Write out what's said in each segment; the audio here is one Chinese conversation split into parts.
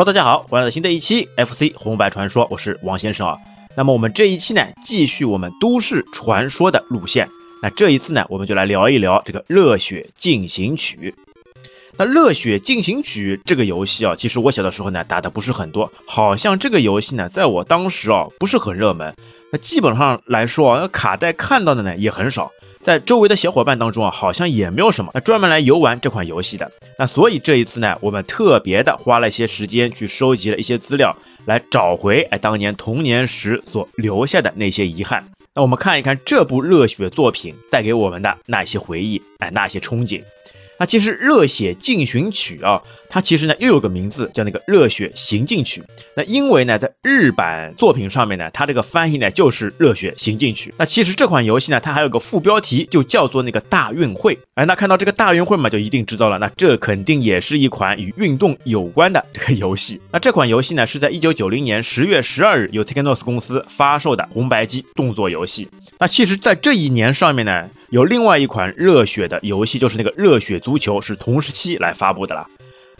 Hello，大家好，欢迎来到新的一期 FC 红白传说，我是王先生啊。那么我们这一期呢，继续我们都市传说的路线。那这一次呢，我们就来聊一聊这个《热血进行曲》。那《热血进行曲》这个游戏啊，其实我小的时候呢打的不是很多，好像这个游戏呢，在我当时啊不是很热门。那基本上来说啊，那卡带看到的呢也很少。在周围的小伙伴当中啊，好像也没有什么那专门来游玩这款游戏的。那所以这一次呢，我们特别的花了一些时间去收集了一些资料，来找回哎当年童年时所留下的那些遗憾。那我们看一看这部热血作品带给我们的那些回忆，哎那些憧憬。那其实《热血进行曲》啊，它其实呢又有个名字叫那个《热血行进曲》。那因为呢，在日版作品上面呢，它这个翻译呢就是《热血行进曲》。那其实这款游戏呢，它还有个副标题，就叫做那个大运会。哎，那看到这个大运会嘛，就一定知道了，那这肯定也是一款与运动有关的这个游戏。那这款游戏呢，是在一九九零年十月十二日由 Technos 公司发售的红白机动作游戏。那其实，在这一年上面呢。有另外一款热血的游戏，就是那个《热血足球》，是同时期来发布的了。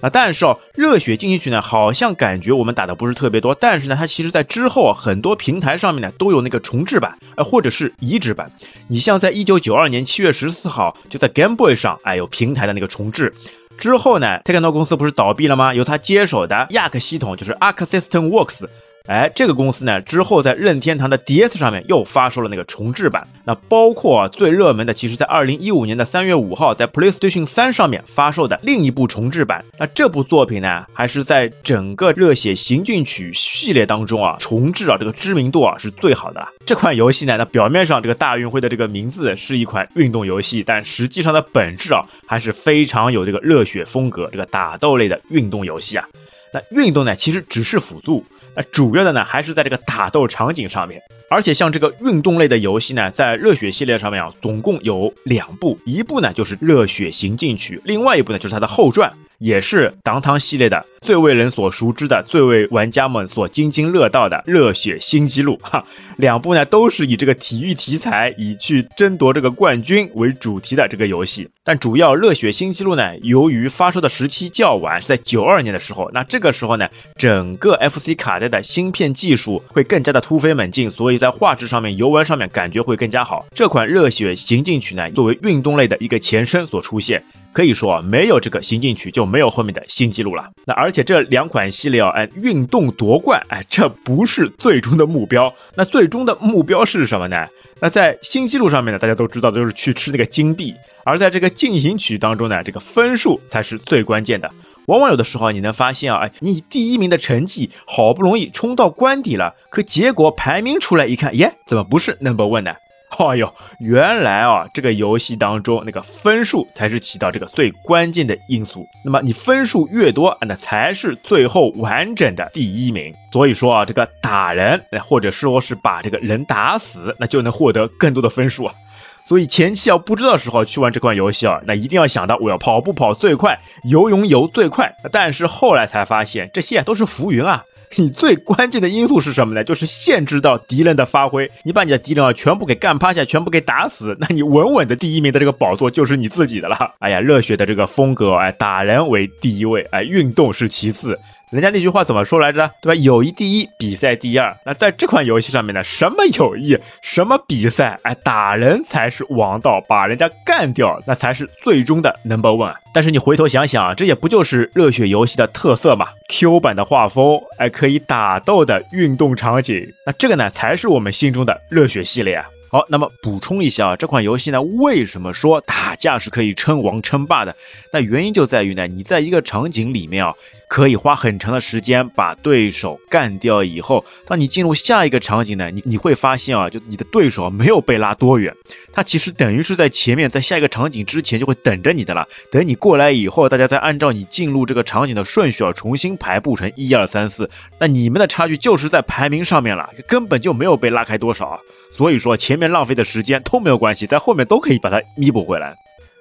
啊，但是哦，《热血进行曲》呢，好像感觉我们打的不是特别多。但是呢，它其实在之后啊，很多平台上面呢都有那个重置版，呃，或者是移植版。你像在一九九二年七月十四号，就在 Game Boy 上，哎，有平台的那个重置。之后呢，Techno 公司不是倒闭了吗？由他接手的亚克系统，就是 Arc System Works。哎，这个公司呢，之后在任天堂的 DS 上面又发售了那个重置版。那包括最热门的，其实在二零一五年的三月五号，在 PlayStation 三上面发售的另一部重置版。那这部作品呢，还是在整个热血行进曲系列当中啊，重置啊这个知名度啊是最好的。这款游戏呢，那表面上这个大运会的这个名字是一款运动游戏，但实际上的本质啊，还是非常有这个热血风格，这个打斗类的运动游戏啊。那运动呢，其实只是辅助。主要的呢，还是在这个打斗场景上面，而且像这个运动类的游戏呢，在热血系列上面啊，总共有两部，一部呢就是《热血行进曲》，另外一部呢就是它的后传。也是当当系列的最为人所熟知的、最为玩家们所津津乐道的《热血新纪录》哈，两部呢都是以这个体育题材、以去争夺这个冠军为主题的这个游戏。但主要《热血新纪录》呢，由于发售的时期较晚，是在九二年的时候，那这个时候呢，整个 FC 卡带的芯片技术会更加的突飞猛进，所以在画质上面、游玩上面感觉会更加好。这款《热血行进曲》呢，作为运动类的一个前身所出现。可以说，没有这个行进曲，就没有后面的新纪录了。那而且这两款系列啊，哎，运动夺冠，哎，这不是最终的目标。那最终的目标是什么呢？那在新纪录上面呢，大家都知道，就是去吃那个金币。而在这个进行曲当中呢，这个分数才是最关键的。往往有的时候你能发现啊，哎，你第一名的成绩好不容易冲到关底了，可结果排名出来一看，耶，怎么不是 number one 呢？哎呦，原来啊，这个游戏当中那个分数才是起到这个最关键的因素。那么你分数越多，那才是最后完整的第一名。所以说啊，这个打人，或者说是把这个人打死，那就能获得更多的分数啊。所以前期啊不知道时候去玩这款游戏啊，那一定要想到我要跑步跑最快，游泳游最快。但是后来才发现，这些都是浮云啊。你最关键的因素是什么呢？就是限制到敌人的发挥。你把你的敌人啊全部给干趴下，全部给打死，那你稳稳的第一名的这个宝座就是你自己的了。哎呀，热血的这个风格，哎，打人为第一位，哎，运动是其次。人家那句话怎么说来着？对吧？友谊第一，比赛第二。那在这款游戏上面呢，什么友谊，什么比赛，哎，打人才是王道，把人家干掉，那才是最终的 number one。但是你回头想想，这也不就是热血游戏的特色嘛？Q 版的画风，哎，可以打斗的运动场景，那这个呢，才是我们心中的热血系列。好，那么补充一下啊，这款游戏呢，为什么说打架是可以称王称霸的？那原因就在于呢，你在一个场景里面啊，可以花很长的时间把对手干掉以后，当你进入下一个场景呢，你你会发现啊，就你的对手没有被拉多远，他其实等于是在前面，在下一个场景之前就会等着你的了。等你过来以后，大家再按照你进入这个场景的顺序啊，重新排布成一二三四，那你们的差距就是在排名上面了，根本就没有被拉开多少。所以说前面浪费的时间都没有关系，在后面都可以把它弥补回来。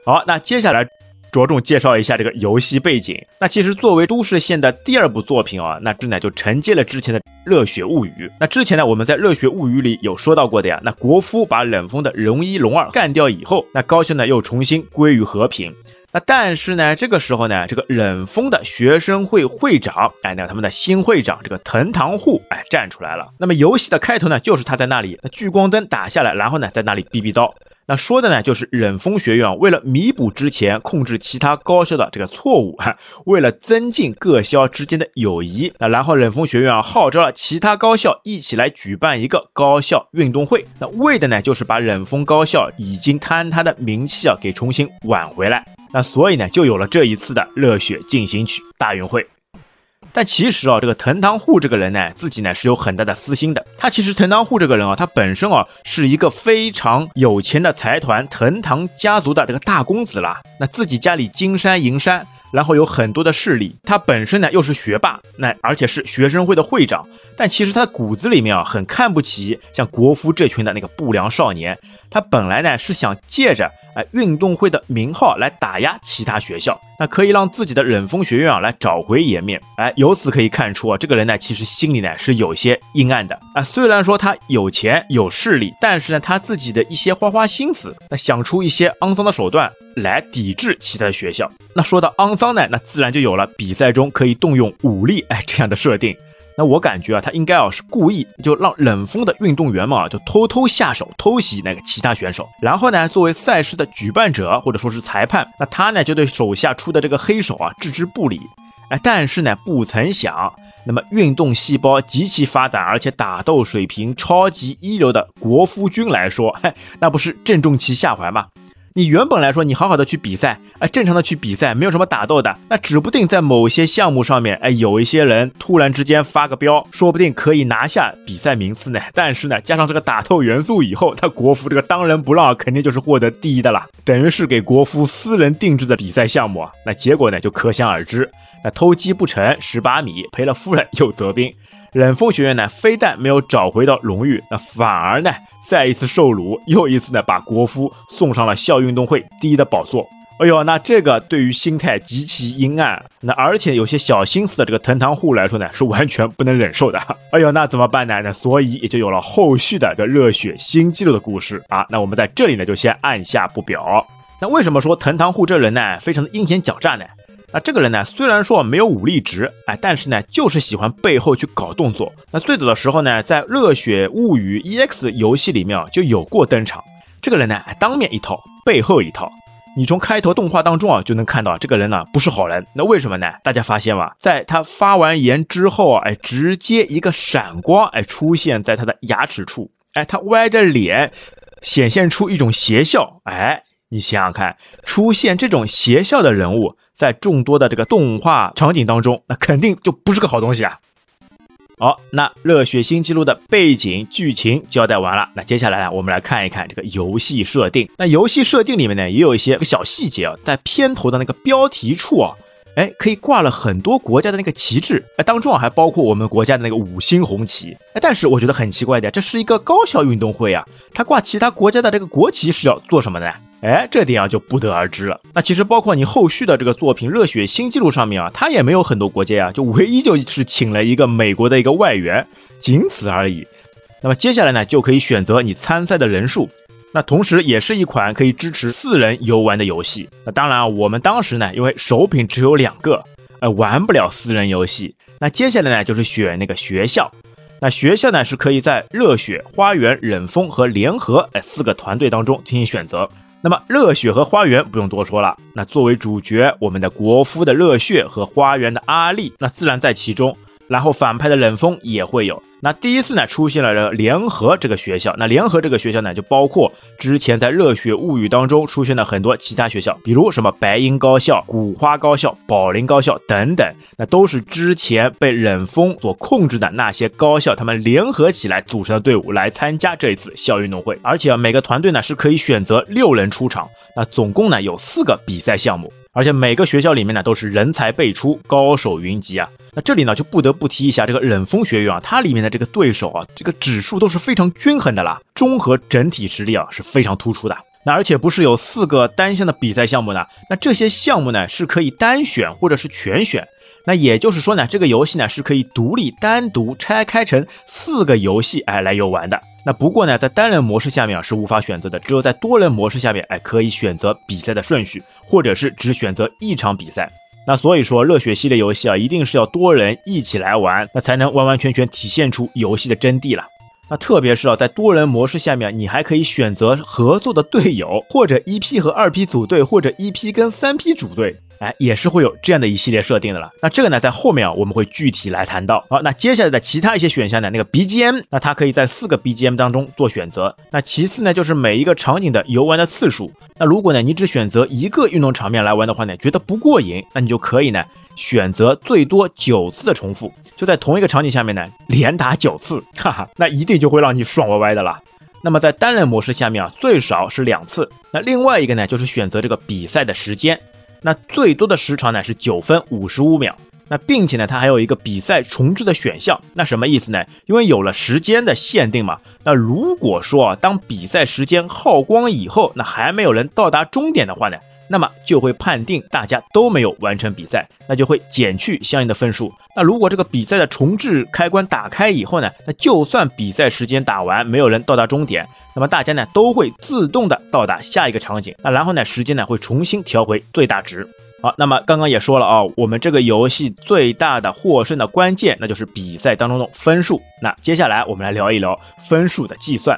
好，那接下来着重介绍一下这个游戏背景。那其实作为都市线的第二部作品啊，那这呢就承接了之前的《热血物语》。那之前呢我们在《热血物语》里有说到过的呀，那国夫把冷锋的龙一龙二干掉以后，那高校呢又重新归于和平。那但是呢，这个时候呢，这个忍风的学生会会长，哎，那他们的新会长这个藤堂户，哎，站出来了。那么游戏的开头呢，就是他在那里，那聚光灯打下来，然后呢，在那里逼逼叨。那说的呢，就是忍风学院为了弥补之前控制其他高校的这个错误，哈，为了增进各校之间的友谊，那然后忍风学院啊号召了其他高校一起来举办一个高校运动会，那为的呢就是把忍风高校已经坍塌的名气啊给重新挽回来。那所以呢就有了这一次的热血进行曲大运会。但其实啊，这个藤堂户这个人呢，自己呢是有很大的私心的。他其实藤堂户这个人啊，他本身啊是一个非常有钱的财团藤堂家族的这个大公子啦。那自己家里金山银山，然后有很多的势力。他本身呢又是学霸，那而且是学生会的会长。但其实他骨子里面啊，很看不起像国夫这群的那个不良少年。他本来呢是想借着。哎，运动会的名号来打压其他学校，那可以让自己的忍风学院啊来找回颜面。哎，由此可以看出啊，这个人呢其实心里呢是有些阴暗的啊。虽然说他有钱有势力，但是呢他自己的一些花花心思，那想出一些肮脏的手段来抵制其他的学校。那说到肮脏呢，那自然就有了比赛中可以动用武力哎这样的设定。那我感觉啊，他应该啊是故意就让冷风的运动员们啊就偷偷下手偷袭那个其他选手，然后呢，作为赛事的举办者或者说是裁判，那他呢就对手下出的这个黑手啊置之不理。哎，但是呢，不曾想，那么运动细胞极其发达而且打斗水平超级一流的国夫君来说，嘿，那不是正中其下怀吗？你原本来说，你好好的去比赛，哎，正常的去比赛，没有什么打斗的，那指不定在某些项目上面，哎，有一些人突然之间发个飙，说不定可以拿下比赛名次呢。但是呢，加上这个打斗元素以后，他国服这个当仁不让，肯定就是获得第一的了，等于是给国服私人定制的比赛项目啊。那结果呢，就可想而知，那偷鸡不成蚀把米，赔了夫人又折兵。忍风学院呢，非但没有找回到荣誉，那反而呢。再一次受辱，又一次呢，把国夫送上了校运动会第一的宝座。哎呦，那这个对于心态极其阴暗，那而且有些小心思的这个藤堂户来说呢，是完全不能忍受的。哎呦，那怎么办呢？那所以也就有了后续的这热血新纪录的故事啊。那我们在这里呢，就先按下不表。那为什么说藤堂户这人呢，非常的阴险狡诈呢？那这个人呢，虽然说没有武力值，哎，但是呢，就是喜欢背后去搞动作。那最早的时候呢，在《热血物语 EX》游戏里面啊就有过登场。这个人呢，当面一套，背后一套。你从开头动画当中啊，就能看到这个人呢不是好人。那为什么呢？大家发现吗？在他发完言之后啊，哎，直接一个闪光，哎，出现在他的牙齿处，哎，他歪着脸，显现出一种邪笑。哎，你想想看，出现这种邪笑的人物。在众多的这个动画场景当中，那肯定就不是个好东西啊。好，那热血新纪录的背景剧情交代完了，那接下来呢，我们来看一看这个游戏设定。那游戏设定里面呢，也有一些个小细节啊，在片头的那个标题处啊，哎，可以挂了很多国家的那个旗帜，哎，当中啊还包括我们国家的那个五星红旗。哎，但是我觉得很奇怪的，这是一个高校运动会啊，它挂其他国家的这个国旗是要做什么的？哎，这点啊就不得而知了。那其实包括你后续的这个作品《热血新纪录》上面啊，它也没有很多国家呀，就唯一就是请了一个美国的一个外援，仅此而已。那么接下来呢，就可以选择你参赛的人数。那同时也是一款可以支持四人游玩的游戏。那当然啊，我们当时呢，因为首品只有两个，呃，玩不了四人游戏。那接下来呢，就是选那个学校。那学校呢，是可以在热血、花园、忍风和联合哎四个团队当中进行选择。那么热血和花园不用多说了，那作为主角，我们的国夫的热血和花园的阿力，那自然在其中。然后反派的冷锋也会有。那第一次呢，出现了联合这个学校。那联合这个学校呢，就包括之前在《热血物语》当中出现的很多其他学校，比如什么白鹰高校、古花高校、宝林高校等等。那都是之前被冷锋所控制的那些高校，他们联合起来组成的队伍来参加这一次校运动会。而且，每个团队呢是可以选择六人出场。那总共呢有四个比赛项目。而且每个学校里面呢都是人才辈出，高手云集啊。那这里呢就不得不提一下这个冷风学院啊，它里面的这个对手啊，这个指数都是非常均衡的啦，综合整体实力啊是非常突出的。那而且不是有四个单项的比赛项目呢？那这些项目呢是可以单选或者是全选。那也就是说呢，这个游戏呢是可以独立单独拆开成四个游戏哎来游玩的。那不过呢，在单人模式下面啊是无法选择的，只有在多人模式下面，哎，可以选择比赛的顺序，或者是只选择一场比赛。那所以说，热血系列游戏啊，一定是要多人一起来玩，那才能完完全全体现出游戏的真谛了。那特别是啊，在多人模式下面，你还可以选择合作的队友，或者一 P 和二 P 组队，或者一 P 跟三 P 组队。哎，也是会有这样的一系列设定的了。那这个呢，在后面啊，我们会具体来谈到。好，那接下来的其他一些选项呢，那个 BGM，那它可以在四个 BGM 当中做选择。那其次呢，就是每一个场景的游玩的次数。那如果呢，你只选择一个运动场面来玩的话呢，觉得不过瘾，那你就可以呢，选择最多九次的重复，就在同一个场景下面呢，连打九次，哈哈，那一定就会让你爽歪歪的了。那么在单人模式下面啊，最少是两次。那另外一个呢，就是选择这个比赛的时间。那最多的时长呢是九分五十五秒，那并且呢它还有一个比赛重置的选项，那什么意思呢？因为有了时间的限定嘛，那如果说啊当比赛时间耗光以后，那还没有人到达终点的话呢，那么就会判定大家都没有完成比赛，那就会减去相应的分数。那如果这个比赛的重置开关打开以后呢，那就算比赛时间打完，没有人到达终点。那么大家呢都会自动的到达下一个场景，那然后呢时间呢会重新调回最大值。好，那么刚刚也说了啊，我们这个游戏最大的获胜的关键，那就是比赛当中的分数。那接下来我们来聊一聊分数的计算。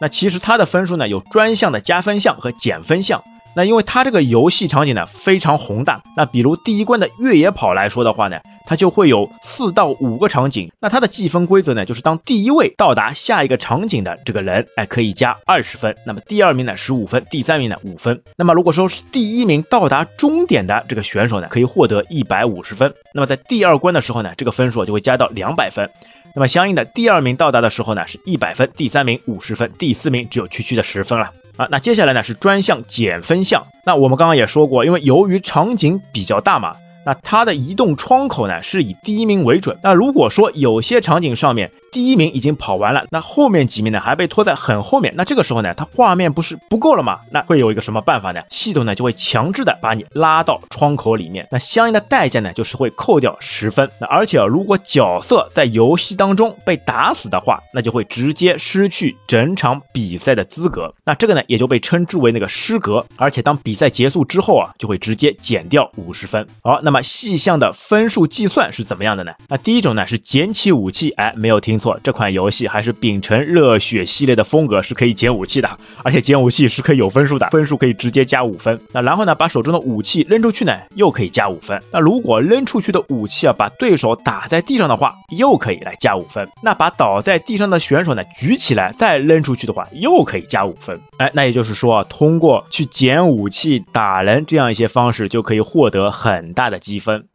那其实它的分数呢有专项的加分项和减分项。那因为它这个游戏场景呢非常宏大，那比如第一关的越野跑来说的话呢。它就会有四到五个场景，那它的计分规则呢，就是当第一位到达下一个场景的这个人，哎，可以加二十分；那么第二名呢十五分，第三名呢五分。那么如果说是第一名到达终点的这个选手呢，可以获得一百五十分。那么在第二关的时候呢，这个分数就会加到两百分。那么相应的，第二名到达的时候呢，是一百分；第三名五十分；第四名只有区区的十分了啊。那接下来呢是专项减分项。那我们刚刚也说过，因为由于场景比较大嘛。那它的移动窗口呢，是以第一名为准。那如果说有些场景上面，第一名已经跑完了，那后面几名呢还被拖在很后面，那这个时候呢，它画面不是不够了吗？那会有一个什么办法呢？系统呢就会强制的把你拉到窗口里面，那相应的代价呢就是会扣掉十分。那而且如果角色在游戏当中被打死的话，那就会直接失去整场比赛的资格。那这个呢也就被称之为那个失格。而且当比赛结束之后啊，就会直接减掉五十分。好，那么细项的分数计算是怎么样的呢？那第一种呢是捡起武器，哎，没有听。错，这款游戏还是秉承热血系列的风格，是可以捡武器的，而且捡武器是可以有分数的，分数可以直接加五分。那然后呢，把手中的武器扔出去呢，又可以加五分。那如果扔出去的武器啊，把对手打在地上的话，又可以来加五分。那把倒在地上的选手呢，举起来再扔出去的话，又可以加五分。哎，那也就是说，通过去捡武器打人这样一些方式，就可以获得很大的积分。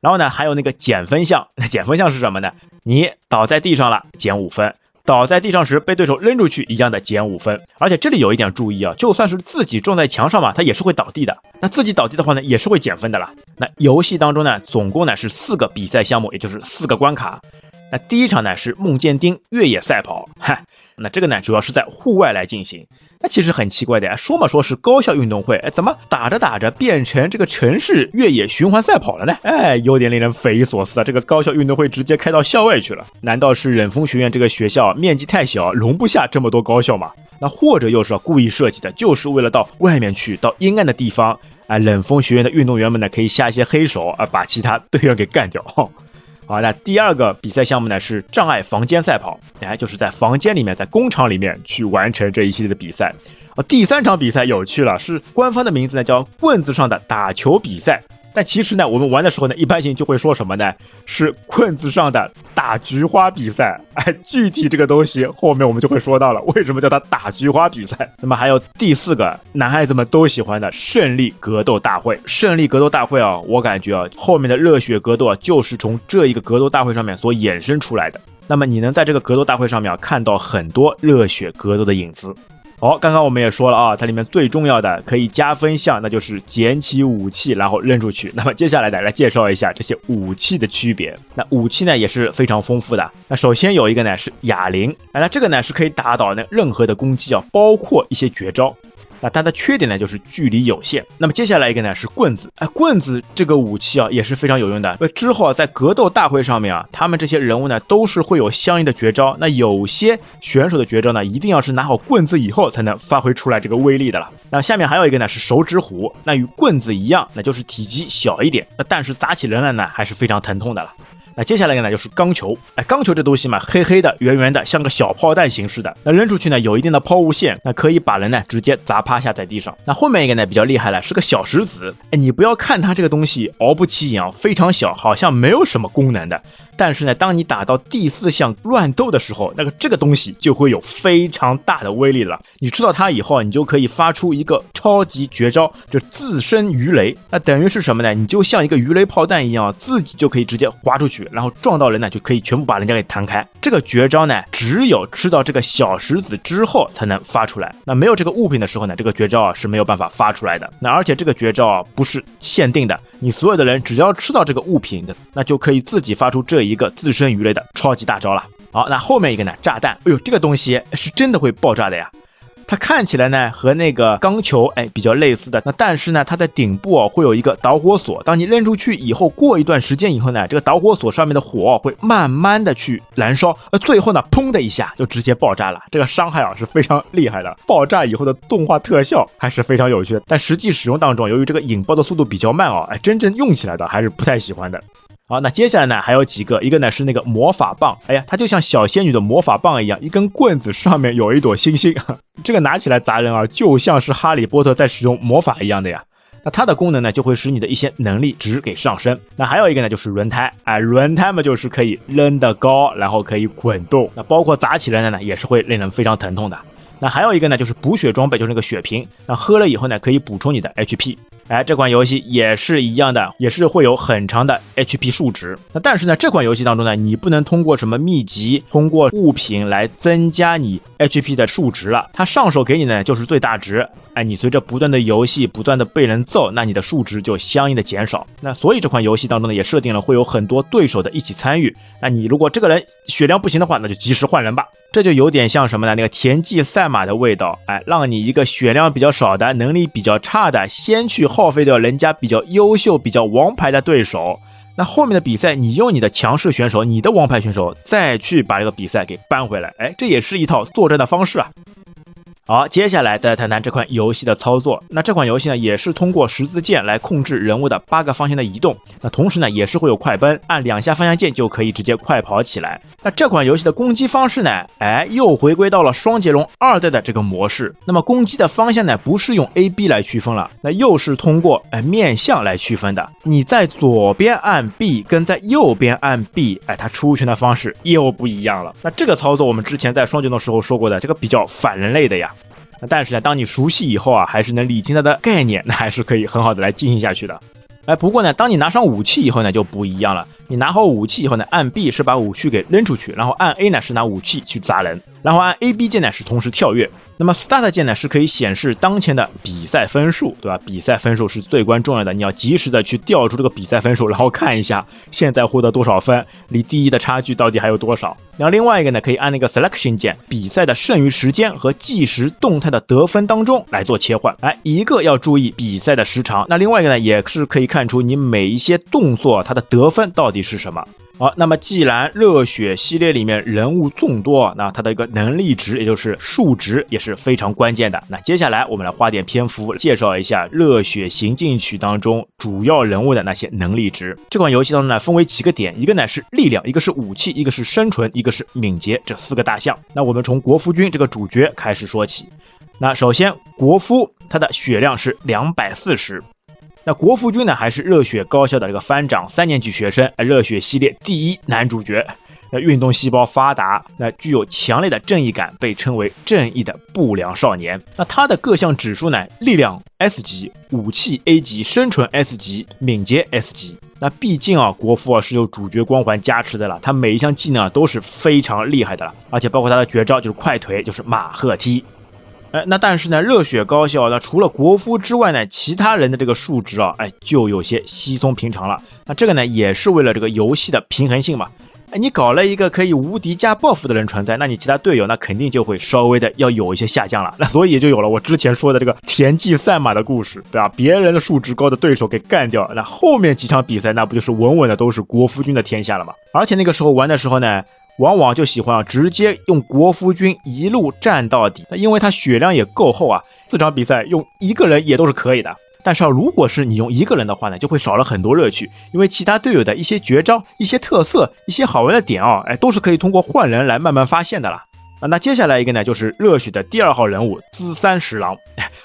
然后呢，还有那个减分项，减分项是什么呢？你倒在地上了，减五分；倒在地上时被对手扔出去，一样的减五分。而且这里有一点注意啊，就算是自己撞在墙上嘛，它也是会倒地的。那自己倒地的话呢，也是会减分的啦。那游戏当中呢，总共呢是四个比赛项目，也就是四个关卡。那第一场呢是梦见丁越野赛跑，嗨，那这个呢主要是在户外来进行。那其实很奇怪的呀，说嘛说是高校运动会，哎，怎么打着打着变成这个城市越野循环赛跑了呢？哎，有点令人匪夷所思啊！这个高校运动会直接开到校外去了，难道是忍风学院这个学校面积太小，容不下这么多高校吗？那或者又是故意设计的，就是为了到外面去，到阴暗的地方，哎，冷风学院的运动员们呢可以下一些黑手啊，把其他队员给干掉。好，那第二个比赛项目呢是障碍房间赛跑，哎，就是在房间里面，在工厂里面去完成这一系列的比赛。啊，第三场比赛有趣了，是官方的名字呢叫棍子上的打球比赛。但其实呢，我们玩的时候呢，一般性就会说什么呢？是棍子上的打菊花比赛。哎，具体这个东西后面我们就会说到了，为什么叫它打菊花比赛？那么还有第四个男孩子们都喜欢的胜利格斗大会。胜利格斗大会啊，我感觉啊，后面的热血格斗啊，就是从这一个格斗大会上面所衍生出来的。那么你能在这个格斗大会上面啊看到很多热血格斗的影子。好，刚刚我们也说了啊，它里面最重要的可以加分项，那就是捡起武器然后扔出去。那么接下来呢，来介绍一下这些武器的区别。那武器呢也是非常丰富的。那首先有一个呢是哑铃，那这个呢是可以打倒那任何的攻击啊，包括一些绝招。那它的缺点呢就是距离有限。那么接下来一个呢是棍子，哎，棍子这个武器啊也是非常有用的。那之后啊在格斗大会上面啊，他们这些人物呢都是会有相应的绝招。那有些选手的绝招呢，一定要是拿好棍子以后才能发挥出来这个威力的了。那下面还有一个呢是手指虎，那与棍子一样，那就是体积小一点，那但是砸起人来呢还是非常疼痛的了。那接下来一个呢，就是钢球。哎，钢球这东西嘛，黑黑的、圆圆的，像个小炮弹形式的。那扔出去呢，有一定的抛物线，那可以把人呢直接砸趴下在地上。那后面一个呢比较厉害了，是个小石子。哎，你不要看它这个东西毫不起眼啊，非常小，好像没有什么功能的。但是呢，当你打到第四项乱斗的时候，那个这个东西就会有非常大的威力了。你吃到它以后，你就可以发出一个超级绝招，就自身鱼雷。那等于是什么呢？你就像一个鱼雷炮弹一样，自己就可以直接划出去，然后撞到人呢，就可以全部把人家给弹开。这个绝招呢，只有吃到这个小石子之后才能发出来。那没有这个物品的时候呢，这个绝招啊是没有办法发出来的。那而且这个绝招啊不是限定的，你所有的人只要吃到这个物品的，那就可以自己发出这一个自身鱼类的超级大招了。好，那后面一个呢？炸弹。哎呦，这个东西是真的会爆炸的呀！它看起来呢和那个钢球哎比较类似的，那但是呢它在顶部哦会有一个导火索，当你扔出去以后，过一段时间以后呢，这个导火索上面的火会慢慢的去燃烧，呃最后呢砰的一下就直接爆炸了，这个伤害啊是非常厉害的。爆炸以后的动画特效还是非常有趣的，但实际使用当中，由于这个引爆的速度比较慢哦，哎真正用起来的还是不太喜欢的。好，那接下来呢还有几个，一个呢是那个魔法棒，哎呀，它就像小仙女的魔法棒一样，一根棍子上面有一朵星星，这个拿起来砸人啊，就像是哈利波特在使用魔法一样的呀。那它的功能呢，就会使你的一些能力值给上升。那还有一个呢，就是轮胎，哎，轮胎嘛就是可以扔得高，然后可以滚动，那包括砸起来的呢，也是会令人非常疼痛的。那还有一个呢，就是补血装备，就是那个血瓶，那喝了以后呢，可以补充你的 HP。哎，这款游戏也是一样的，也是会有很长的 HP 数值。那但是呢，这款游戏当中呢，你不能通过什么秘籍、通过物品来增加你 HP 的数值了。它上手给你呢就是最大值。哎，你随着不断的游戏，不断的被人揍，那你的数值就相应的减少。那所以这款游戏当中呢，也设定了会有很多对手的一起参与。那你如果这个人血量不行的话，那就及时换人吧。这就有点像什么呢？那个田忌赛马的味道。哎，让你一个血量比较少的、能力比较差的，先去耗费掉人家比较优秀、比较王牌的对手。那后面的比赛，你用你的强势选手、你的王牌选手再去把这个比赛给扳回来。哎，这也是一套作战的方式啊。好，接下来再谈谈这款游戏的操作。那这款游戏呢，也是通过十字键来控制人物的八个方向的移动。那同时呢，也是会有快奔，按两下方向键就可以直接快跑起来。那这款游戏的攻击方式呢，哎，又回归到了双截龙二代的这个模式。那么攻击的方向呢，不是用 A B 来区分了，那又是通过哎面向来区分的。你在左边按 B，跟在右边按 B，哎，它出拳的方式又不一样了。那这个操作我们之前在双截龙时候说过的，这个比较反人类的呀。但是呢，当你熟悉以后啊，还是能理清它的概念，那还是可以很好的来进行下去的。哎，不过呢，当你拿上武器以后呢，就不一样了。你拿好武器以后呢，按 B 是把武器给扔出去，然后按 A 呢是拿武器去砸人，然后按 A B 键呢是同时跳跃。那么 Start 键呢是可以显示当前的比赛分数，对吧？比赛分数是最关重要的，你要及时的去调出这个比赛分数，然后看一下现在获得多少分，离第一的差距到底还有多少。然后另外一个呢，可以按那个 Selection 键，比赛的剩余时间和计时动态的得分当中来做切换。哎，一个要注意比赛的时长，那另外一个呢，也是可以看出你每一些动作它的得分到底是什么。好，那么既然热血系列里面人物众多，那它的一个能力值，也就是数值也是非常关键的。那接下来我们来花点篇幅介绍一下热血行进曲当中主要人物的那些能力值。这款游戏当中呢，分为几个点，一个呢是力量，一个是武器，一个是生存，一个是敏捷，这四个大项。那我们从国夫君这个主角开始说起。那首先，国夫他的血量是两百四十。那国服君呢，还是热血高校的这个班长，三年级学生，热血系列第一男主角。那运动细胞发达，那具有强烈的正义感，被称为正义的不良少年。那他的各项指数呢？力量 S 级，武器 A 级，生存 S 级，敏捷 S 级。那毕竟啊，国服啊是有主角光环加持的了，他每一项技能啊都是非常厉害的了，而且包括他的绝招就是快腿，就是马赫踢。哎，那但是呢，热血高校那除了国夫之外呢，其他人的这个数值啊，哎，就有些稀松平常了。那这个呢，也是为了这个游戏的平衡性嘛。哎，你搞了一个可以无敌加 buff 的人存在，那你其他队友那肯定就会稍微的要有一些下降了。那所以也就有了我之前说的这个田忌赛马的故事，对吧？别人的数值高的对手给干掉，那后面几场比赛那不就是稳稳的都是国夫君的天下了吗？而且那个时候玩的时候呢，往往就喜欢啊直接用国夫君一路战到底，那因为他血量也够厚啊，四场比赛用一个人也都是可以的。但是啊，如果是你用一个人的话呢，就会少了很多乐趣，因为其他队友的一些绝招、一些特色、一些好玩的点啊，哎，都是可以通过换人来慢慢发现的啦。啊，那接下来一个呢，就是热血的第二号人物资三十郎，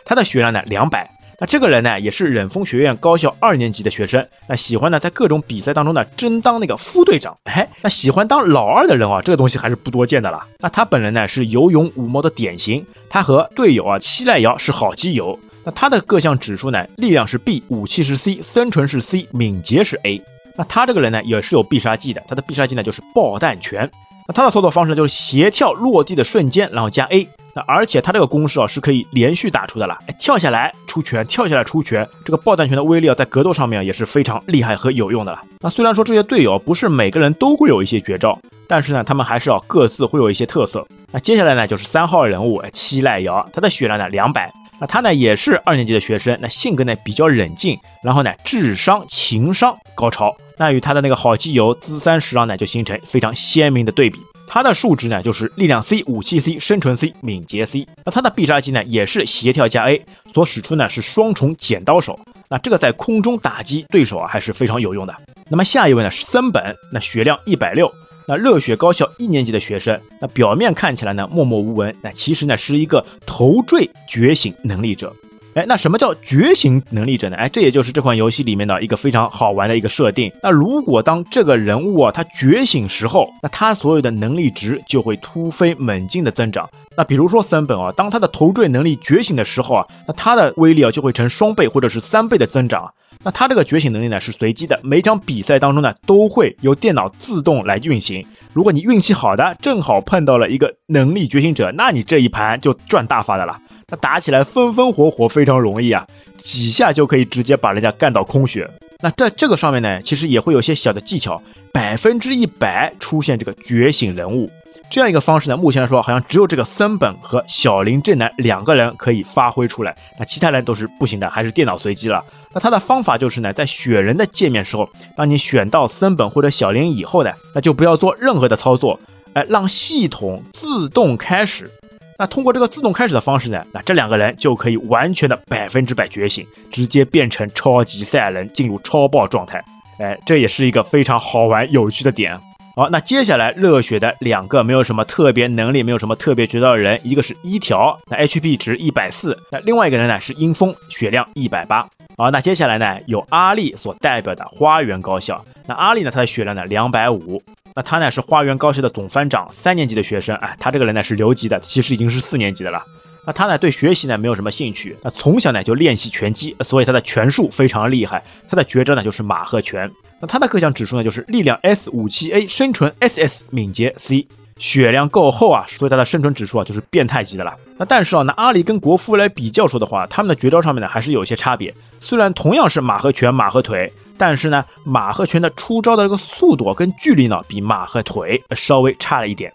他的血量呢两百。那这个人呢，也是忍风学院高校二年级的学生，那喜欢呢在各种比赛当中呢争当那个副队长。哎，那喜欢当老二的人啊，这个东西还是不多见的啦。那他本人呢是有勇无谋的典型，他和队友啊七濑遥是好基友。那他的各项指数呢？力量是 B，武器是 C，生存是 C，敏捷是 A。那他这个人呢，也是有必杀技的。他的必杀技呢就是爆弹拳。那他的操作方式就是斜跳落地的瞬间，然后加 A。那而且他这个公式啊是可以连续打出的了。跳下来出拳，跳下来出拳，这个爆弹拳的威力啊在格斗上面也是非常厉害和有用的了。那虽然说这些队友不是每个人都会有一些绝招，但是呢，他们还是要各自会有一些特色。那接下来呢就是三号人物七濑遥，他的血量呢两百。那他呢也是二年级的学生，那性格呢比较冷静，然后呢智商、情商高超，那与他的那个好基友资三十郎呢就形成非常鲜明的对比。他的数值呢就是力量 C、武器 C、生存 C、敏捷 C。那他的必杀技呢也是协调加 A，所使出呢是双重剪刀手。那这个在空中打击对手啊还是非常有用的。那么下一位呢是森本，那血量一百六。那热血高校一年级的学生，那表面看起来呢默默无闻，那其实呢是一个头坠觉醒能力者。哎，那什么叫觉醒能力者呢？哎，这也就是这款游戏里面的一个非常好玩的一个设定。那如果当这个人物啊他觉醒时候，那他所有的能力值就会突飞猛进的增长。那比如说森本啊，当他的头坠能力觉醒的时候啊，那他的威力啊就会成双倍或者是三倍的增长。那他这个觉醒能力呢是随机的，每场比赛当中呢都会由电脑自动来运行。如果你运气好的，正好碰到了一个能力觉醒者，那你这一盘就赚大发的了。那打起来风风火火，非常容易啊，几下就可以直接把人家干到空血。那在这个上面呢，其实也会有些小的技巧，百分之一百出现这个觉醒人物。这样一个方式呢，目前来说好像只有这个森本和小林正男两个人可以发挥出来，那其他人都是不行的，还是电脑随机了。那他的方法就是呢，在选人的界面时候，当你选到森本或者小林以后呢，那就不要做任何的操作，哎，让系统自动开始。那通过这个自动开始的方式呢，那这两个人就可以完全的百分之百觉醒，直接变成超级赛亚人，进入超爆状态。哎，这也是一个非常好玩有趣的点。好，那接下来热血的两个没有什么特别能力、没有什么特别绝招的人，一个是一条，那 HP 值一百四；那另外一个人呢是阴风，血量一百八。好，那接下来呢有阿丽所代表的花园高校，那阿丽呢她的血量呢两百五，那他呢是花园高校的总班长，三年级的学生，哎，他这个人呢是留级的，其实已经是四年级的了。那他呢对学习呢没有什么兴趣，那从小呢就练习拳击，所以他的拳术非常厉害，他的绝招呢就是马赫拳。那他的各项指数呢，就是力量 S、五七 A、生存 SS、敏捷 C，血量够厚啊，所以它的生存指数啊就是变态级的了。那但是啊，拿阿里跟国夫来比较说的话，他们的绝招上面呢还是有一些差别。虽然同样是马和拳、马和腿，但是呢，马和拳的出招的这个速度跟距离呢，比马和腿稍微差了一点。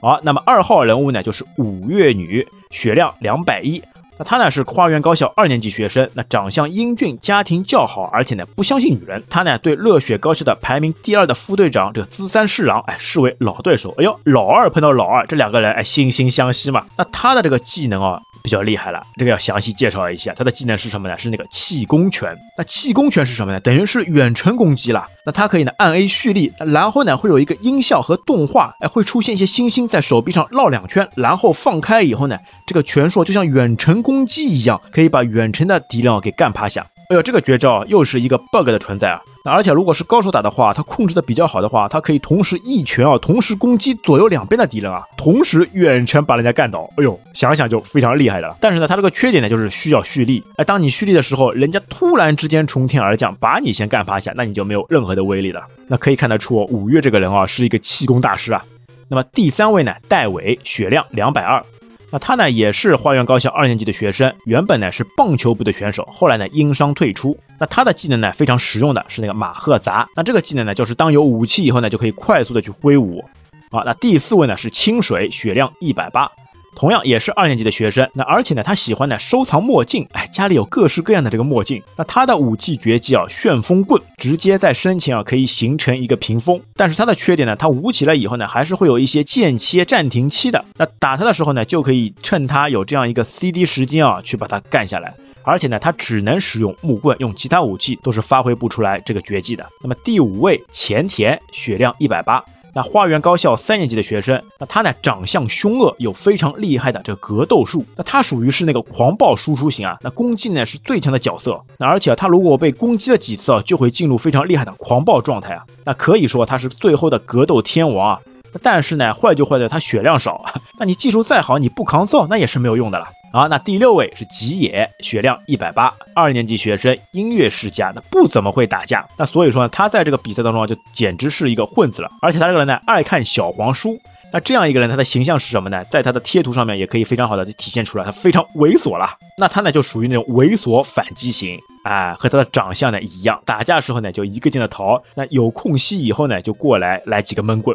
好，那么二号人物呢，就是五月女，血量两百一。他呢是花园高校二年级学生，那长相英俊，家庭较好，而且呢不相信女人。他呢对热血高校的排名第二的副队长这个资三侍郎，哎视为老对手。哎呦，老二碰到老二，这两个人哎惺惺相惜嘛。那他的这个技能啊。比较厉害了，这个要详细介绍一下，他的技能是什么呢？是那个气功拳。那气功拳是什么呢？等于是远程攻击了。那它可以呢按 A 蓄力，然后呢会有一个音效和动画，哎会出现一些星星在手臂上绕两圈，然后放开以后呢，这个拳术就像远程攻攻击一样，可以把远程的敌人给干趴下。哎呦，这个绝招又是一个 bug 的存在啊！那而且如果是高手打的话，他控制的比较好的话，他可以同时一拳啊，同时攻击左右两边的敌人啊，同时远程把人家干倒。哎呦，想想就非常厉害的了。但是呢，他这个缺点呢，就是需要蓄力。哎，当你蓄力的时候，人家突然之间从天而降，把你先干趴下，那你就没有任何的威力了。那可以看得出，五月这个人啊，是一个气功大师啊。那么第三位呢，戴伟，血量两百二。那他呢也是花园高校二年级的学生，原本呢是棒球部的选手，后来呢因伤退出。那他的技能呢非常实用的是那个马赫砸，那这个技能呢就是当有武器以后呢就可以快速的去挥舞。啊，那第四位呢是清水，血量一百八。同样也是二年级的学生，那而且呢，他喜欢呢收藏墨镜，哎，家里有各式各样的这个墨镜。那他的武器绝技啊，旋风棍，直接在身前啊可以形成一个屏风。但是他的缺点呢，他舞起来以后呢，还是会有一些间切暂停期的。那打他的时候呢，就可以趁他有这样一个 CD 时间啊，去把他干下来。而且呢，他只能使用木棍，用其他武器都是发挥不出来这个绝技的。那么第五位前田，血量一百八。那花园高校三年级的学生，那他呢长相凶恶，有非常厉害的这个格斗术。那他属于是那个狂暴输出型啊，那攻击呢是最强的角色。那而且他如果被攻击了几次啊，就会进入非常厉害的狂暴状态啊。那可以说他是最后的格斗天王啊。但是呢，坏就坏在他血量少。那你技术再好，你不抗揍那也是没有用的了。好，那第六位是吉野，血量一百八，二年级学生，音乐世家，那不怎么会打架。那所以说呢，他在这个比赛当中啊，就简直是一个混子了。而且他这个人呢，爱看小黄书。那这样一个人，他的形象是什么呢？在他的贴图上面也可以非常好的就体现出来，他非常猥琐了。那他呢，就属于那种猥琐反击型，哎，和他的长相呢一样，打架时候呢就一个劲的逃，那有空隙以后呢就过来来几个闷棍。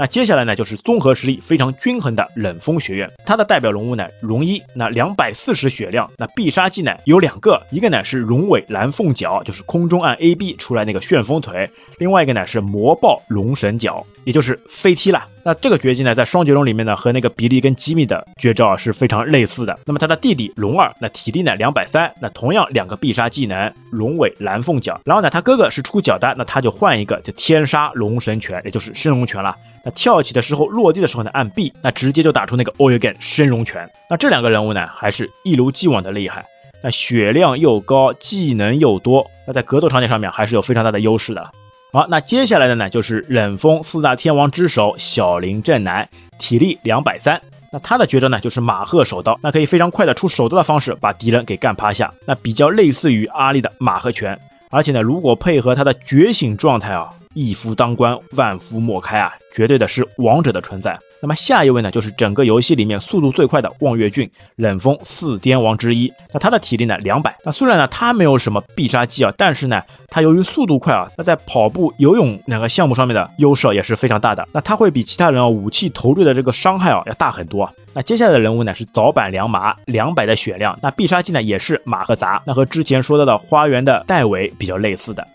那接下来呢，就是综合实力非常均衡的冷风学院，它的代表人物呢，龙一，那两百四十血量，那必杀技呢有两个，一个呢是龙尾蓝凤角，就是空中按 A B 出来那个旋风腿，另外一个呢是魔爆龙神角，也就是飞踢了。那这个绝技呢，在双绝龙里面呢，和那个比利跟吉米的绝招啊是非常类似的。那么他的弟弟龙二，那体力呢两百三，那同样两个必杀技能龙尾蓝凤脚，然后呢他哥哥是出脚的，那他就换一个就天杀龙神拳，也就是升龙拳了。那跳起的时候，落地的时候呢，按 B，那直接就打出那个 All Again 升龙拳。那这两个人物呢，还是一如既往的厉害。那血量又高，技能又多，那在格斗场景上面还是有非常大的优势的。好，那接下来的呢，就是忍风四大天王之首小林正男，体力两百三。那他的绝招呢，就是马赫手刀，那可以非常快的出手刀的方式把敌人给干趴下。那比较类似于阿力的马赫拳，而且呢，如果配合他的觉醒状态啊。一夫当关，万夫莫开啊！绝对的是王者的存在。那么下一位呢，就是整个游戏里面速度最快的望月俊，冷风四颠王之一。那他的体力呢，两百。那虽然呢，他没有什么必杀技啊，但是呢，他由于速度快啊，那在跑步、游泳两个项目上面的优势也是非常大的。那他会比其他人啊，武器投坠的这个伤害啊要大很多。那接下来的人物呢，是早坂良马，两百的血量。那必杀技呢，也是马和杂。那和之前说到的花园的戴维比较类似的。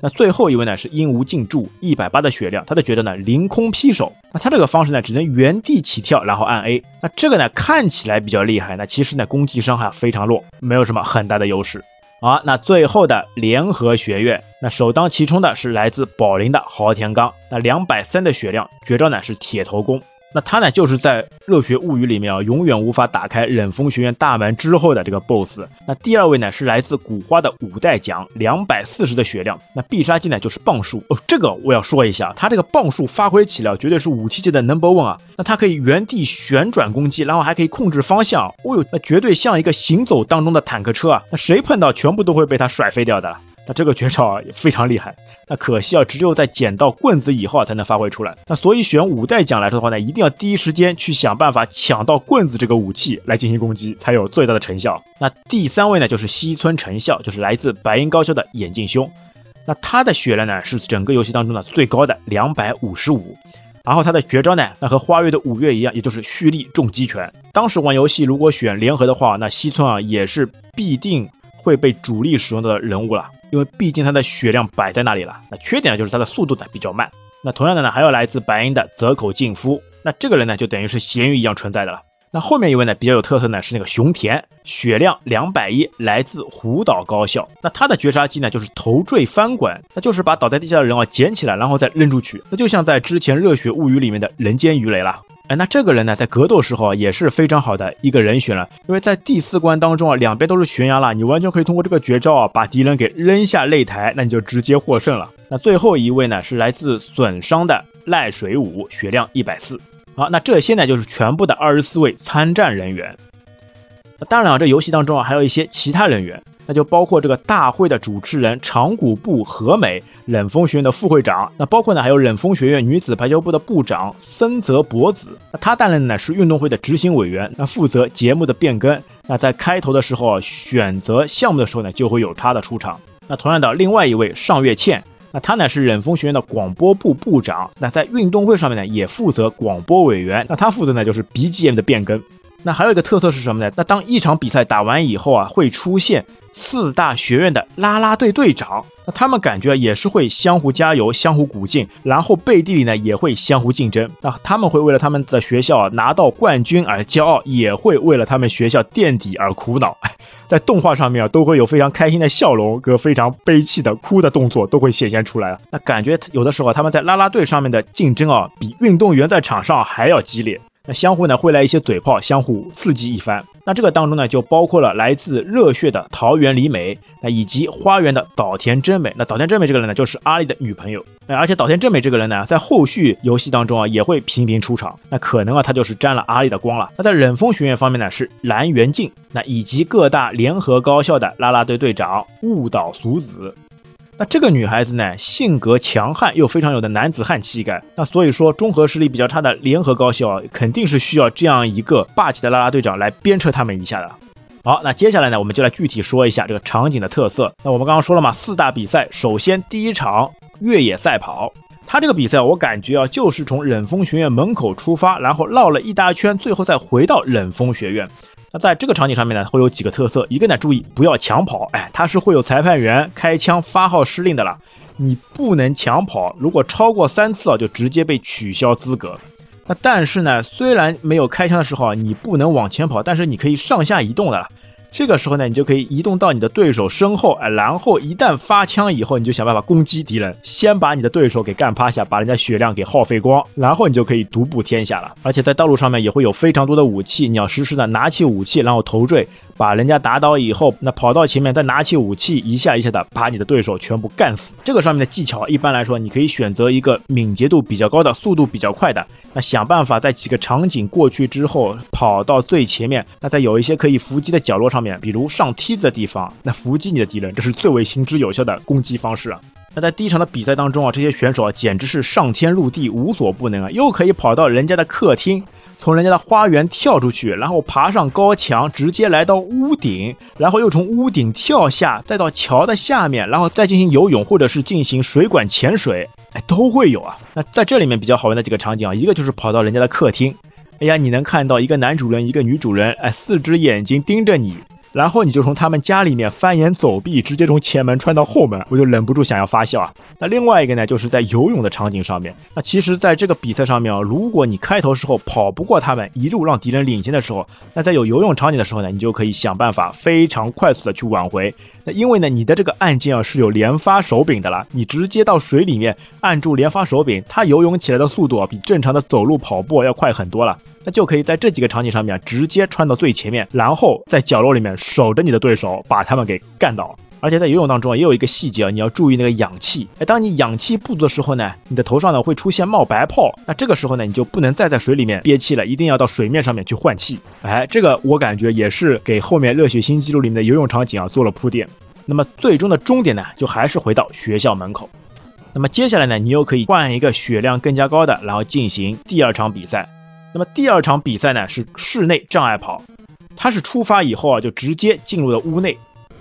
那最后一位呢是樱无尽助，一百八的血量，他的觉得呢凌空劈手，那他这个方式呢只能原地起跳，然后按 A，那这个呢看起来比较厉害，那其实呢攻击伤害非常弱，没有什么很大的优势。好，那最后的联合学院，那首当其冲的是来自宝林的豪田刚，那两百三的血量，绝招呢是铁头功。那他呢，就是在《热血物语》里面啊，永远无法打开忍风学院大门之后的这个 BOSS。那第二位呢，是来自古花的五代奖，两百四十的血量。那必杀技呢，就是棒术哦。这个我要说一下，他这个棒术发挥起来绝对是武器界的 number one 啊。那他可以原地旋转攻击，然后还可以控制方向。哦呦，那绝对像一个行走当中的坦克车啊。那谁碰到，全部都会被他甩飞掉的。那这个绝招啊也非常厉害，那可惜啊，只有在捡到棍子以后啊才能发挥出来。那所以选五代奖来说的话呢，一定要第一时间去想办法抢到棍子这个武器来进行攻击，才有最大的成效。那第三位呢，就是西村成孝，就是来自白银高校的眼镜兄。那他的血量呢是整个游戏当中的最高的两百五十五，然后他的绝招呢，那和花月的五月一样，也就是蓄力重击拳。当时玩游戏如果选联合的话，那西村啊也是必定会被主力使用的人物了。因为毕竟他的血量摆在那里了，那缺点呢就是他的速度呢比较慢。那同样的呢，还有来自白银的泽口敬夫，那这个人呢就等于是咸鱼一样存在的了。那后面一位呢比较有特色呢是那个熊田，血量两百一，来自湖岛高校。那他的绝杀技呢就是头坠翻滚，那就是把倒在地下的人啊捡起来，然后再扔出去，那就像在之前热血物语里面的人间鱼雷了。哎，那这个人呢，在格斗时候啊，也是非常好的一个人选了。因为在第四关当中啊，两边都是悬崖了，你完全可以通过这个绝招啊，把敌人给扔下擂台，那你就直接获胜了。那最后一位呢，是来自损伤的赖水武，血量一百四。好，那这些呢，就是全部的二十四位参战人员。当然啊，这游戏当中啊还有一些其他人员。那就包括这个大会的主持人长谷部和美，冷风学院的副会长。那包括呢，还有冷风学院女子排球部的部长森泽博子。那他担任的呢是运动会的执行委员，那负责节目的变更。那在开头的时候选择项目的时候呢，就会有他的出场。那同样的，另外一位上月茜，那他呢是冷风学院的广播部部长。那在运动会上面呢，也负责广播委员。那他负责呢就是 BGM 的变更。那还有一个特色是什么呢？那当一场比赛打完以后啊，会出现。四大学院的啦啦队队长，那他们感觉也是会相互加油、相互鼓劲，然后背地里呢也会相互竞争。那他们会为了他们的学校拿到冠军而骄傲，也会为了他们学校垫底而苦恼。在动画上面啊，都会有非常开心的笑容和非常悲戚的哭的动作都会显现出来。那感觉有的时候他们在啦啦队上面的竞争啊，比运动员在场上还要激烈。那相互呢会来一些嘴炮，相互刺激一番。那这个当中呢，就包括了来自热血的桃园里美，那以及花园的岛田真美。那岛田真美这个人呢，就是阿丽的女朋友。那而且岛田真美这个人呢，在后续游戏当中啊，也会频频出场。那可能啊，他就是沾了阿丽的光了。那在冷风学院方面呢，是蓝元静，那以及各大联合高校的啦啦队队长雾岛俗子。那这个女孩子呢，性格强悍又非常有的男子汉气概。那所以说，综合实力比较差的联合高校啊肯定是需要这样一个霸气的啦啦队长来鞭策他们一下的。好，那接下来呢，我们就来具体说一下这个场景的特色。那我们刚刚说了嘛，四大比赛，首先第一场越野赛跑，它这个比赛我感觉啊，就是从冷风学院门口出发，然后绕了一大圈，最后再回到冷风学院。在这个场景上面呢，会有几个特色。一个呢，注意不要抢跑，哎，它是会有裁判员开枪发号施令的了，你不能抢跑，如果超过三次啊，就直接被取消资格。那但是呢，虽然没有开枪的时候啊，你不能往前跑，但是你可以上下移动的。这个时候呢，你就可以移动到你的对手身后，哎，然后一旦发枪以后，你就想办法攻击敌人，先把你的对手给干趴下，把人家血量给耗费光，然后你就可以独步天下了。而且在道路上面也会有非常多的武器，你要实时的拿起武器，然后投坠。把人家打倒以后，那跑到前面再拿起武器，一下一下的把你的对手全部干死。这个上面的技巧，一般来说，你可以选择一个敏捷度比较高的、速度比较快的。那想办法在几个场景过去之后，跑到最前面。那在有一些可以伏击的角落上面，比如上梯子的地方，那伏击你的敌人，这是最为行之有效的攻击方式啊。那在第一场的比赛当中啊，这些选手啊，简直是上天入地，无所不能啊，又可以跑到人家的客厅。从人家的花园跳出去，然后爬上高墙，直接来到屋顶，然后又从屋顶跳下，再到桥的下面，然后再进行游泳或者是进行水管潜水，哎，都会有啊。那在这里面比较好玩的几个场景啊，一个就是跑到人家的客厅，哎呀，你能看到一个男主人，一个女主人，哎，四只眼睛盯着你。然后你就从他们家里面翻檐走壁，直接从前门穿到后门，我就忍不住想要发笑啊。那另外一个呢，就是在游泳的场景上面。那其实，在这个比赛上面啊，如果你开头时候跑不过他们，一路让敌人领先的时候，那在有游泳场景的时候呢，你就可以想办法非常快速的去挽回。那因为呢，你的这个按键啊是有连发手柄的了，你直接到水里面按住连发手柄，它游泳起来的速度啊比正常的走路跑步要快很多了。那就可以在这几个场景上面直接穿到最前面，然后在角落里面守着你的对手，把他们给干倒。而且在游泳当中啊，也有一个细节啊，你要注意那个氧气。哎，当你氧气不足的时候呢，你的头上呢会出现冒白泡。那这个时候呢，你就不能再在水里面憋气了，一定要到水面上面去换气。哎，这个我感觉也是给后面《热血新纪录》里面的游泳场景啊做了铺垫。那么最终的终点呢，就还是回到学校门口。那么接下来呢，你又可以换一个血量更加高的，然后进行第二场比赛。那么第二场比赛呢是室内障碍跑，它是出发以后啊就直接进入了屋内。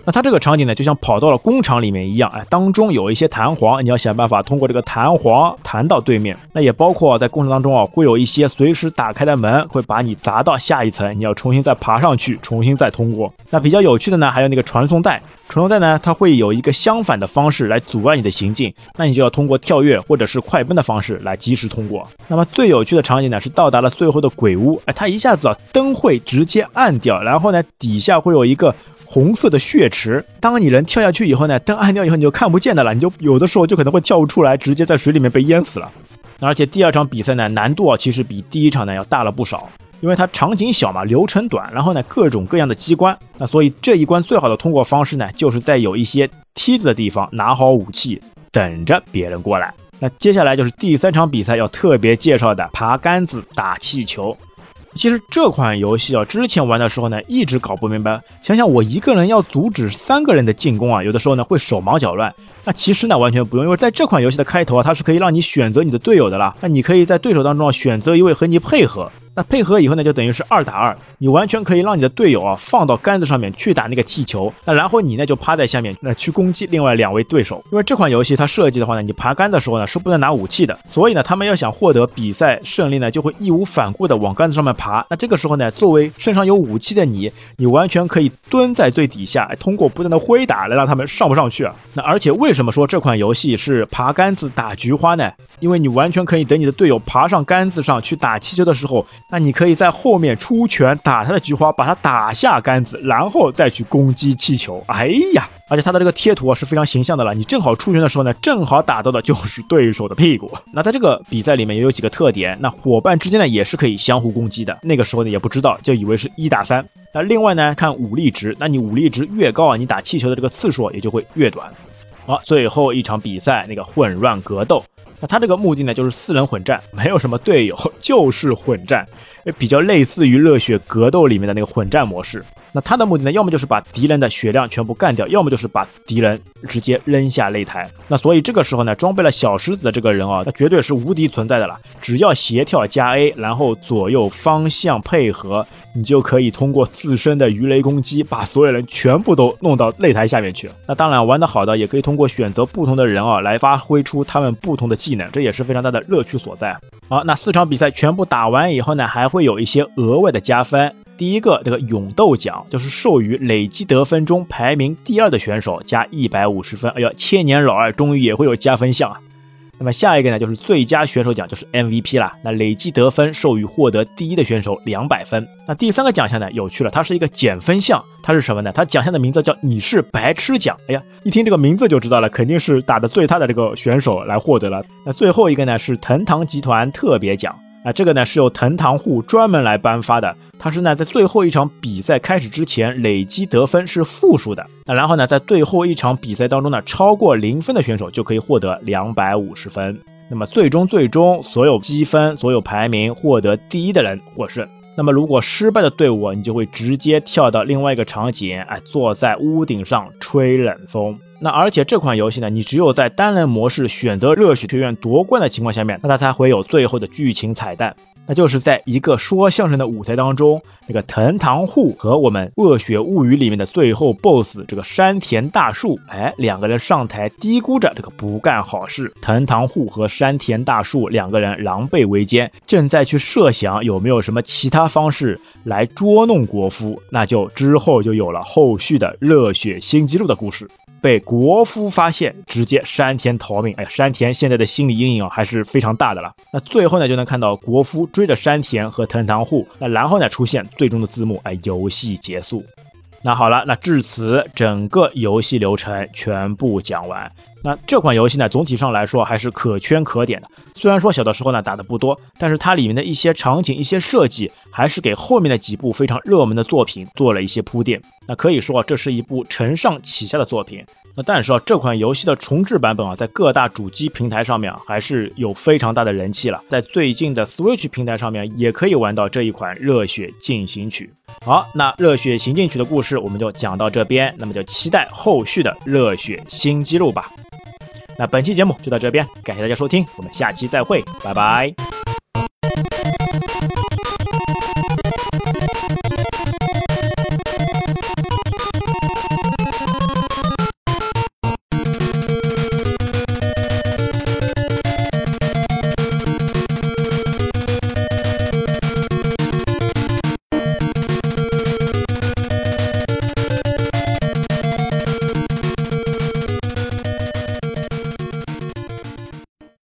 那它这个场景呢就像跑到了工厂里面一样，哎，当中有一些弹簧，你要想办法通过这个弹簧弹到对面。那也包括在工程当中啊会有一些随时打开的门，会把你砸到下一层，你要重新再爬上去，重新再通过。那比较有趣的呢还有那个传送带。传送带呢，它会有一个相反的方式来阻碍你的行进，那你就要通过跳跃或者是快奔的方式来及时通过。那么最有趣的场景呢，是到达了最后的鬼屋，哎，它一下子啊灯会直接暗掉，然后呢底下会有一个红色的血池，当你人跳下去以后呢，灯暗掉以后你就看不见的了，你就有的时候就可能会跳不出来，直接在水里面被淹死了。而且第二场比赛呢，难度啊其实比第一场呢要大了不少。因为它场景小嘛，流程短，然后呢各种各样的机关，那所以这一关最好的通过方式呢，就是在有一些梯子的地方拿好武器，等着别人过来。那接下来就是第三场比赛要特别介绍的爬杆子打气球。其实这款游戏啊，之前玩的时候呢，一直搞不明白。想想我一个人要阻止三个人的进攻啊，有的时候呢会手忙脚乱。那其实呢完全不用，因为在这款游戏的开头啊，它是可以让你选择你的队友的啦。那你可以在对手当中啊选择一位和你配合。那配合以后呢，就等于是二打二，你完全可以让你的队友啊放到杆子上面去打那个气球，那然后你呢就趴在下面，那去攻击另外两位对手。因为这款游戏它设计的话呢，你爬杆的时候呢是不能拿武器的，所以呢他们要想获得比赛胜利呢，就会义无反顾的往杆子上面爬。那这个时候呢，作为身上有武器的你，你完全可以蹲在最底下，通过不断的挥打来让他们上不上去啊。那而且为什么说这款游戏是爬杆子打菊花呢？因为你完全可以等你的队友爬上杆子上去打气球的时候，那你可以在后面出拳打他的菊花，把他打下杆子，然后再去攻击气球。哎呀，而且他的这个贴图啊是非常形象的了。你 正好出拳的时候呢，正好打到的就是对手的屁股。那在这个比赛里面也有几个特点，那伙伴之间呢也是可以相互攻击的。那个时候呢也不知道，就以为是一打三。那另外呢看武力值，那你武力值越高啊，你打气球的这个次数也就会越短。好，最后一场比赛那个混乱格斗。那它这个目的呢，就是四人混战，没有什么队友，就是混战，比较类似于热血格斗里面的那个混战模式。那他的目的呢，要么就是把敌人的血量全部干掉，要么就是把敌人直接扔下擂台。那所以这个时候呢，装备了小石子的这个人啊，那绝对是无敌存在的了。只要斜跳加 A，然后左右方向配合，你就可以通过自身的鱼雷攻击，把所有人全部都弄到擂台下面去。那当然，玩得好的也可以通过选择不同的人啊，来发挥出他们不同的技能，这也是非常大的乐趣所在。好，那四场比赛全部打完以后呢，还会有一些额外的加分。第一个这个勇斗奖就是授予累积得分中排名第二的选手加一百五十分。哎呀，千年老二终于也会有加分项啊！那么下一个呢，就是最佳选手奖，就是 MVP 啦。那累计得分授予获得第一的选手两百分。那第三个奖项呢，有趣了，它是一个减分项，它是什么呢？它奖项的名字叫“你是白痴奖”。哎呀，一听这个名字就知道了，肯定是打的最差的这个选手来获得了。那最后一个呢，是藤堂集团特别奖。那这个呢，是由藤堂户专门来颁发的。它是呢，在最后一场比赛开始之前，累积得分是负数的。那然后呢，在最后一场比赛当中呢，超过零分的选手就可以获得两百五十分。那么最终最终所有积分、所有排名获得第一的人获胜。那么如果失败的队伍，你就会直接跳到另外一个场景，哎，坐在屋顶上吹冷风。那而且这款游戏呢，你只有在单人模式选择热血学院夺冠的情况下面，那它才会有最后的剧情彩蛋。那就是在一个说相声的舞台当中，那个藤堂户和我们《恶血物语》里面的最后 BOSS 这个山田大树，哎，两个人上台嘀咕着这个不干好事。藤堂户和山田大树两个人狼狈为奸，正在去设想有没有什么其他方式来捉弄国夫，那就之后就有了后续的热血新纪录的故事。被国夫发现，直接山田逃命。哎呀，山田现在的心理阴影啊还是非常大的了。那最后呢，就能看到国夫追着山田和藤堂户，那然后呢出现最终的字幕，哎，游戏结束。那好了，那至此整个游戏流程全部讲完。那这款游戏呢，总体上来说还是可圈可点的。虽然说小的时候呢打的不多，但是它里面的一些场景、一些设计，还是给后面的几部非常热门的作品做了一些铺垫。那可以说这是一部承上启下的作品。那但是啊，这款游戏的重置版本啊，在各大主机平台上面啊，还是有非常大的人气了。在最近的 Switch 平台上面，也可以玩到这一款《热血进行曲》。好，那《热血行进曲》的故事我们就讲到这边，那么就期待后续的热血新纪录吧。那本期节目就到这边，感谢大家收听，我们下期再会，拜拜。